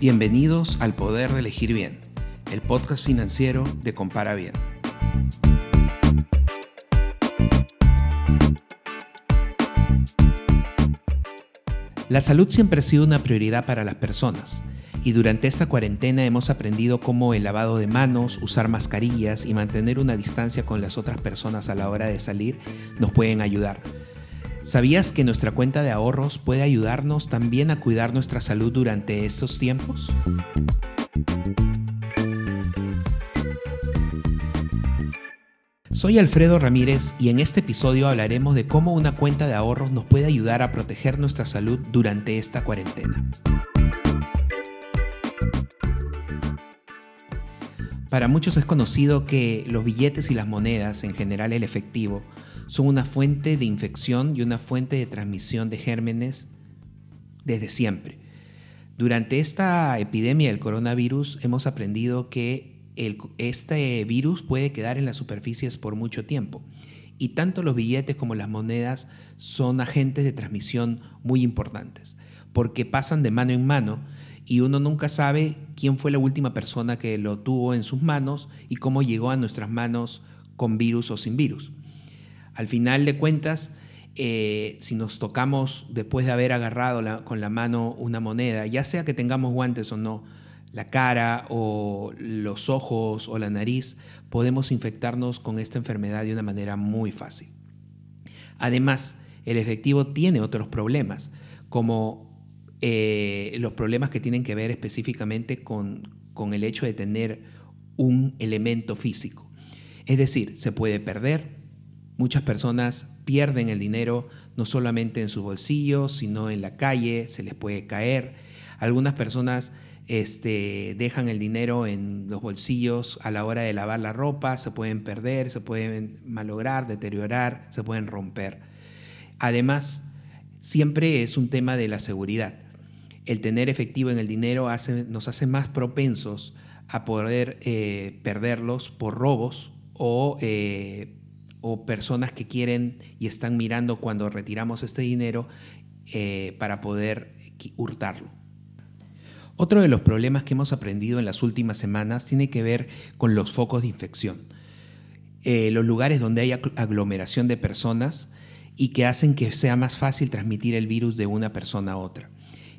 Bienvenidos al Poder de Elegir Bien, el podcast financiero de Compara Bien. La salud siempre ha sido una prioridad para las personas y durante esta cuarentena hemos aprendido cómo el lavado de manos, usar mascarillas y mantener una distancia con las otras personas a la hora de salir nos pueden ayudar. ¿Sabías que nuestra cuenta de ahorros puede ayudarnos también a cuidar nuestra salud durante estos tiempos? Soy Alfredo Ramírez y en este episodio hablaremos de cómo una cuenta de ahorros nos puede ayudar a proteger nuestra salud durante esta cuarentena. Para muchos es conocido que los billetes y las monedas, en general el efectivo, son una fuente de infección y una fuente de transmisión de gérmenes desde siempre. Durante esta epidemia del coronavirus hemos aprendido que este virus puede quedar en las superficies por mucho tiempo. Y tanto los billetes como las monedas son agentes de transmisión muy importantes, porque pasan de mano en mano y uno nunca sabe quién fue la última persona que lo tuvo en sus manos y cómo llegó a nuestras manos con virus o sin virus. Al final de cuentas, eh, si nos tocamos después de haber agarrado con la mano una moneda, ya sea que tengamos guantes o no, la cara o los ojos o la nariz, podemos infectarnos con esta enfermedad de una manera muy fácil. Además, el efectivo tiene otros problemas, como eh, los problemas que tienen que ver específicamente con, con el hecho de tener un elemento físico. Es decir, se puede perder. Muchas personas pierden el dinero no solamente en sus bolsillos, sino en la calle, se les puede caer. Algunas personas este, dejan el dinero en los bolsillos a la hora de lavar la ropa, se pueden perder, se pueden malograr, deteriorar, se pueden romper. Además, siempre es un tema de la seguridad. El tener efectivo en el dinero nos hace más propensos a poder eh, perderlos por robos o, eh, o, personas que quieren y están mirando cuando retiramos este dinero eh, para poder hurtarlo. Otro de los problemas que hemos aprendido en las últimas semanas tiene que ver con los focos de infección. Eh, los lugares donde hay aglomeración de personas y que hacen que sea más fácil transmitir el virus de una persona a otra.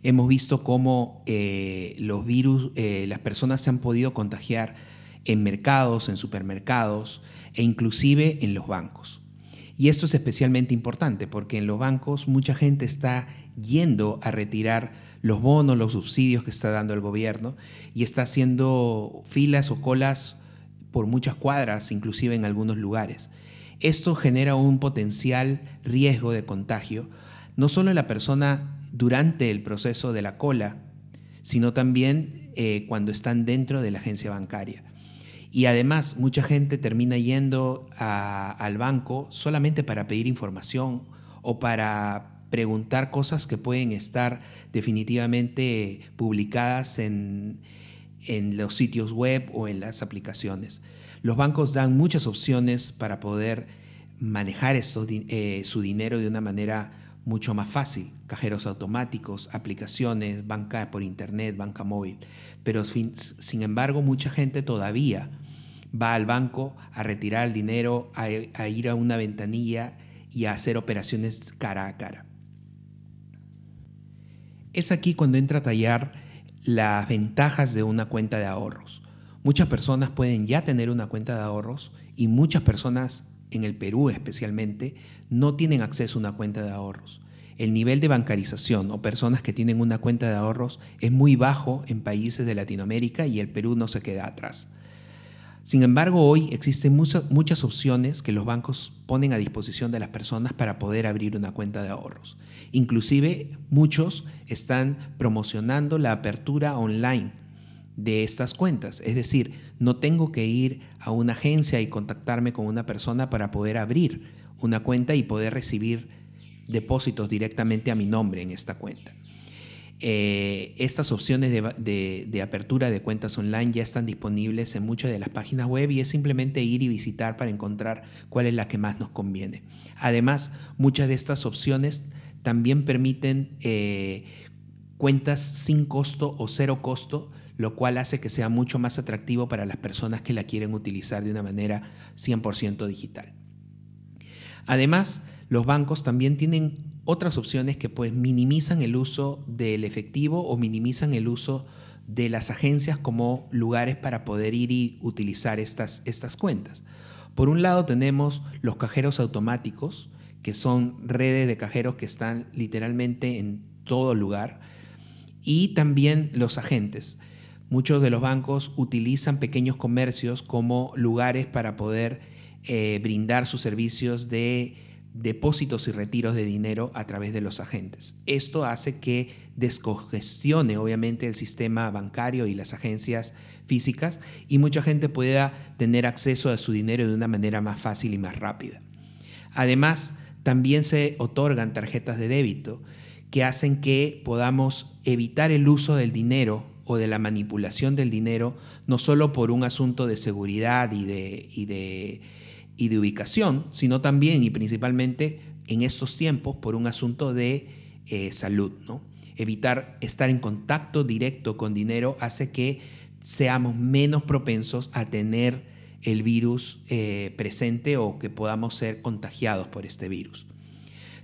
Hemos visto cómo eh, los virus, las personas se han podido contagiar en mercados, en supermercados e inclusive en los bancos. Y esto es especialmente importante porque en los bancos mucha gente está yendo a retirar los bonos, los subsidios que está dando el gobierno y está haciendo filas o colas por muchas cuadras, inclusive en algunos lugares. Esto genera un potencial riesgo de contagio, no solo en la persona durante el proceso de la cola, sino también eh, cuando están dentro de la agencia bancaria. Y además, mucha gente termina yendo al banco solamente para pedir información o para preguntar cosas que pueden estar definitivamente publicadas en, los sitios web o en las aplicaciones. Los bancos dan muchas opciones para poder manejar eh, su dinero de una manera mucho más fácil. Cajeros automáticos, aplicaciones, banca por internet, banca móvil. Pero sin embargo, mucha gente todavía va al banco a retirar el dinero, a ir a una ventanilla y a hacer operaciones cara a cara. Es aquí cuando entra a tallar las ventajas de una cuenta de ahorros. Muchas personas pueden ya tener una cuenta de ahorros y muchas personas, en el Perú especialmente, no tienen acceso a una cuenta de ahorros. El nivel de bancarización o personas que tienen una cuenta de ahorros es muy bajo en países de Latinoamérica y el Perú no se queda atrás. Sin embargo, hoy existen muchas, opciones que los bancos ponen a disposición de las personas para poder abrir una cuenta de ahorros. Inclusive muchos están promocionando la apertura online de estas cuentas. Es decir, no tengo que ir a una agencia y contactarme con una persona para poder abrir una cuenta y poder recibir depósitos directamente a mi nombre en esta cuenta. Eh, estas opciones de, apertura de cuentas online ya están disponibles en muchas de las páginas web y es simplemente ir y visitar para encontrar cuál es la que más nos conviene. Además, muchas de estas opciones también permiten, eh, cuentas sin costo o cero costo, lo cual hace que sea mucho más atractivo para las personas que la quieren utilizar de una manera 100% digital. Además, los bancos también tienen otras opciones que pues minimizan el uso del efectivo o minimizan el uso de las agencias como lugares para poder ir y utilizar estas, estas cuentas. Por un lado tenemos los cajeros automáticos, que son redes de cajeros que están literalmente en todo lugar, y también los agentes. Muchos de los bancos utilizan pequeños comercios como lugares para poder eh, brindar sus servicios de depósitos y retiros de dinero a través de los agentes. Esto hace que descongestione obviamente el sistema bancario y las agencias físicas y mucha gente pueda tener acceso a su dinero de una manera más fácil y más rápida. Además, también se otorgan tarjetas de débito que hacen que podamos evitar el uso del dinero o de la manipulación del dinero, no solo por un asunto de seguridad y de, y de y de ubicación, sino también y principalmente en estos tiempos por un asunto de eh, salud. ¿no? Evitar estar en contacto directo con dinero hace que seamos menos propensos a tener el virus eh, presente o que podamos ser contagiados por este virus.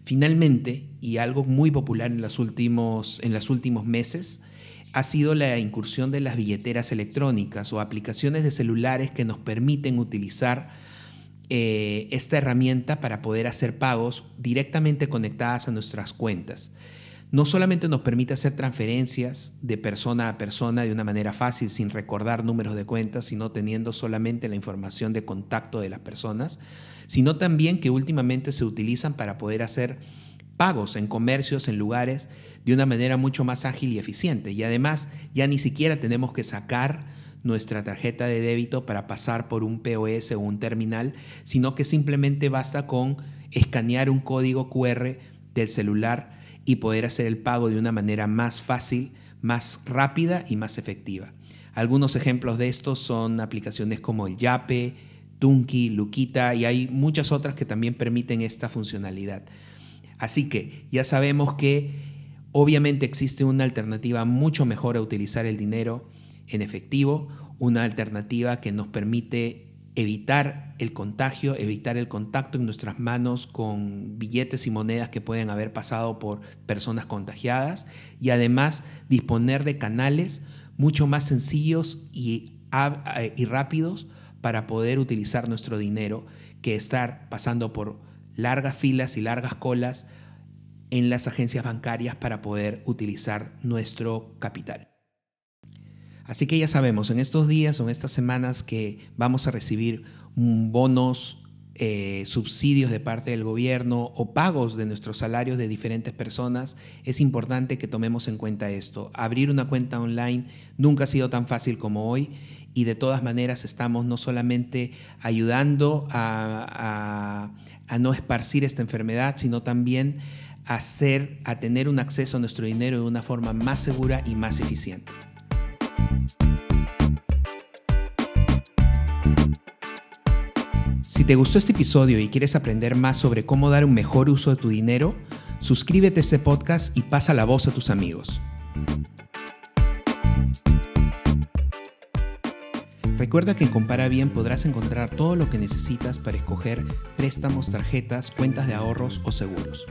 Finalmente, y algo muy popular en los últimos, en los últimos meses, ha sido la incursión de las billeteras electrónicas o aplicaciones de celulares que nos permiten utilizar eh, esta herramienta para poder hacer pagos directamente conectadas a nuestras cuentas. No solamente nos permite hacer transferencias de persona a persona de una manera fácil sin recordar números de cuentas, sino teniendo solamente la información de contacto de las personas, sino también que últimamente se utilizan para poder hacer pagos en comercios, en lugares, de una manera mucho más ágil y eficiente. Y además ya ni siquiera tenemos que sacar nuestra tarjeta de débito para pasar por un POS o un terminal, sino que simplemente basta con escanear un código QR del celular y poder hacer el pago de una manera más fácil, más rápida y más efectiva. Algunos ejemplos de estos son aplicaciones como el Yape, Tunki, Luquita y hay muchas otras que también permiten esta funcionalidad. Así que ya sabemos que obviamente existe una alternativa mucho mejor a utilizar el dinero en efectivo, una alternativa que nos permite evitar el contagio, evitar el contacto en nuestras manos con billetes y monedas que pueden haber pasado por personas contagiadas y además disponer de canales mucho más sencillos y, y rápidos para poder utilizar nuestro dinero que estar pasando por largas filas y largas colas en las agencias bancarias para poder utilizar nuestro capital. Así que ya sabemos, en estos días o en estas semanas que vamos a recibir bonos, eh, subsidios de parte del gobierno o pagos de nuestros salarios de diferentes personas, es importante que tomemos en cuenta esto. Abrir una cuenta online nunca ha sido tan fácil como hoy y de todas maneras estamos no solamente ayudando a, no esparcir esta enfermedad, sino también a tener un acceso a nuestro dinero de una forma más segura y más eficiente. Si te gustó este episodio y quieres aprender más sobre cómo dar un mejor uso de tu dinero, suscríbete a este podcast y pasa la voz a tus amigos. Recuerda que en Compara Bien podrás encontrar todo lo que necesitas para escoger préstamos, tarjetas, cuentas de ahorros o seguros.